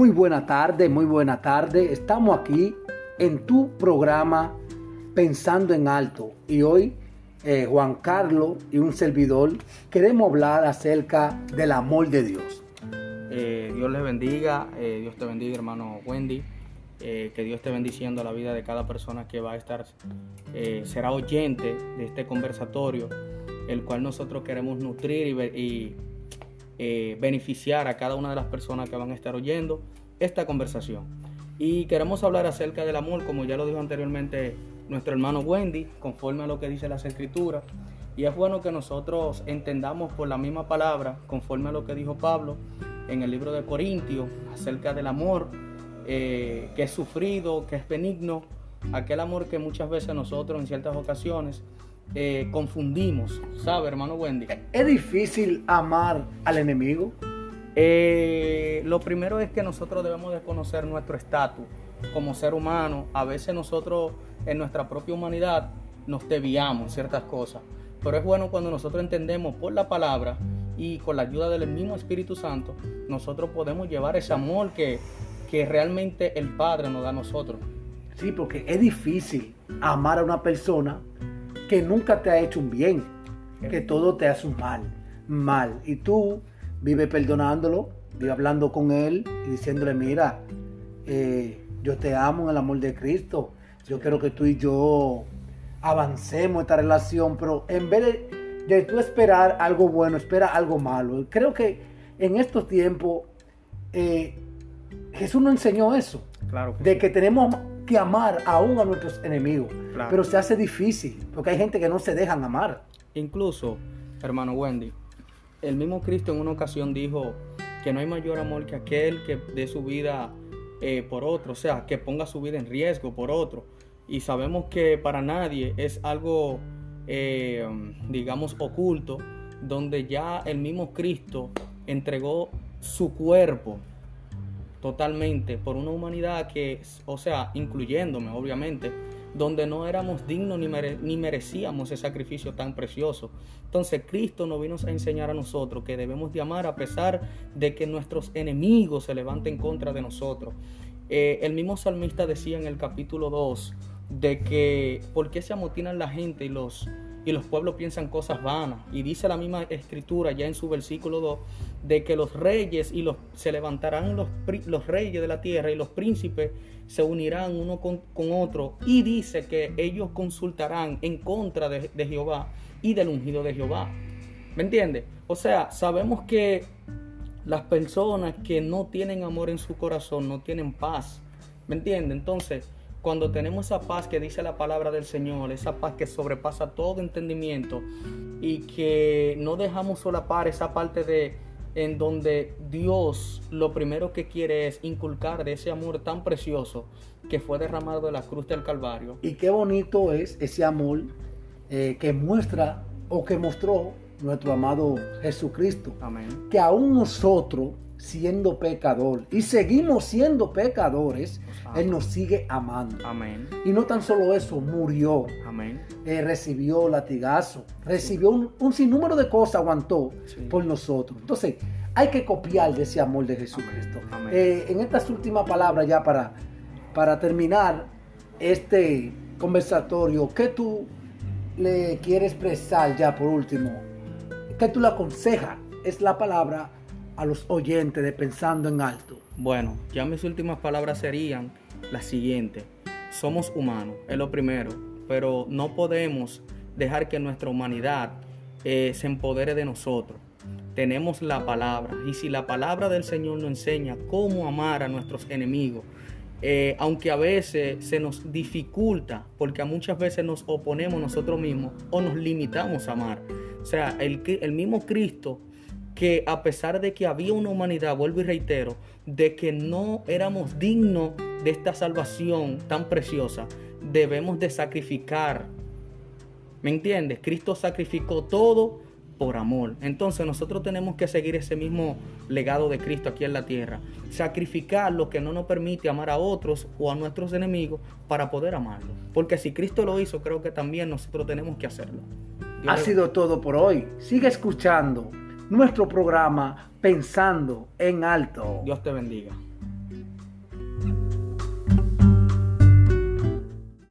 Muy buena tarde, muy buena tarde. Estamos aquí en tu programa Pensando en Alto. Y hoy eh, Juan Carlos y un servidor queremos hablar acerca del amor de Dios. Eh, Dios les bendiga, eh, Dios te bendiga hermano Wendy, que Dios esté bendiciendo la vida de cada persona que va a estar, será oyente de este conversatorio, el cual nosotros queremos nutrir y beneficiar a cada una de las personas que van a estar oyendo esta conversación. Y queremos hablar acerca del amor, como ya lo dijo anteriormente nuestro hermano Wendy, conforme a lo que dice las escrituras. Y es bueno que nosotros entendamos por la misma palabra, conforme a lo que dijo Pablo en el libro de Corintios, acerca del amor eh, que es sufrido, que es benigno, aquel amor que muchas veces nosotros en ciertas ocasiones eh, confundimos, ¿sabe, hermano Wendy? ¿Es difícil amar al enemigo? Eh, lo primero es que nosotros debemos de conocer nuestro estatus como ser humano. A veces nosotros en nuestra propia humanidad nos desviamos ciertas cosas. Pero es bueno cuando nosotros entendemos por la palabra y con la ayuda del mismo Espíritu Santo, nosotros podemos llevar ese amor que, que realmente el Padre nos da a nosotros. Sí, porque es difícil amar a una persona que nunca te ha hecho un bien, que todo te hace un mal, mal. Y tú vives perdonándolo, vives hablando con él y diciéndole, mira, eh, yo te amo en el amor de Cristo, yo quiero que tú y yo avancemos esta relación, pero en vez de, tú esperar algo bueno, espera algo malo. Creo que en estos tiempos eh, Jesús nos enseñó eso, claro de que tenemos que amar aún a nuestros enemigos, pero se hace difícil, porque hay gente que no se dejan amar. Incluso, hermano Wendy, el mismo Cristo en una ocasión dijo que no hay mayor amor que aquel que dé su vida eh, por otro, o sea, que ponga su vida en riesgo por otro. Y sabemos que para nadie es algo, eh, digamos, oculto, donde ya el mismo Cristo entregó su cuerpo totalmente por una humanidad que, o sea, incluyéndome, obviamente, donde no éramos dignos ni, ni, merecíamos ese sacrificio tan precioso. Entonces Cristo nos vino a enseñar a nosotros que debemos de amar a pesar de que nuestros enemigos se levanten contra de nosotros. Eh, el mismo salmista decía en el capítulo 2, de que por qué se amotinan la gente y los, y los pueblos piensan cosas vanas. Y dice la misma escritura ya en su versículo 2, de que los reyes y los, se levantarán los, los reyes de la tierra y los príncipes se unirán uno con, otro. Y dice que ellos consultarán en contra de, de Jehová y del ungido de Jehová. ¿Me entiende? O sea, sabemos que las personas que no tienen amor en su corazón no tienen paz. ¿Me entiende? Entonces, cuando tenemos esa paz que dice la palabra del Señor, esa paz que sobrepasa todo entendimiento y que no dejamos solapar esa parte de en donde Dios lo primero que quiere es inculcar de ese amor tan precioso que fue derramado de la cruz del Calvario. Y qué bonito es ese amor eh, que muestra o que mostró nuestro amado Jesucristo. Amén. Que aún nosotros siendo pecador y seguimos siendo pecadores, Él nos sigue amando. Amén. Y no tan solo eso, murió. Amén. Eh, recibió latigazo, recibió un, sinnúmero de cosas, aguantó por nosotros. Entonces, hay que copiar de ese amor de Jesucristo. Eh, en estas últimas palabras, ya para, para terminar este conversatorio, ¿qué tú le quieres expresar ya por último? ¿Qué tú le aconsejas? Es la palabra a los oyentes de Pensando en Alto? Bueno, ya mis últimas palabras serían las siguientes. Somos humanos, es lo primero, pero no podemos dejar que nuestra humanidad eh, se empodere de nosotros. Tenemos la palabra y si la palabra del Señor nos enseña cómo amar a nuestros enemigos, eh, aunque a veces se nos dificulta, porque a muchas veces nos oponemos nosotros mismos o nos limitamos a amar. O sea, el, el mismo Cristo que a pesar de que había una humanidad, vuelvo y reitero, de que no éramos dignos de esta salvación tan preciosa, debemos de sacrificar. ¿Me entiendes? Cristo sacrificó todo por amor. Entonces nosotros tenemos que seguir ese mismo legado de Cristo aquí en la tierra. Sacrificar lo que no nos permite amar a otros o a nuestros enemigos para poder amarlos. Porque si Cristo lo hizo, creo que también nosotros tenemos que hacerlo. ha sido todo por hoy. Sigue escuchando nuestro programa Pensando en Alto. Dios te bendiga.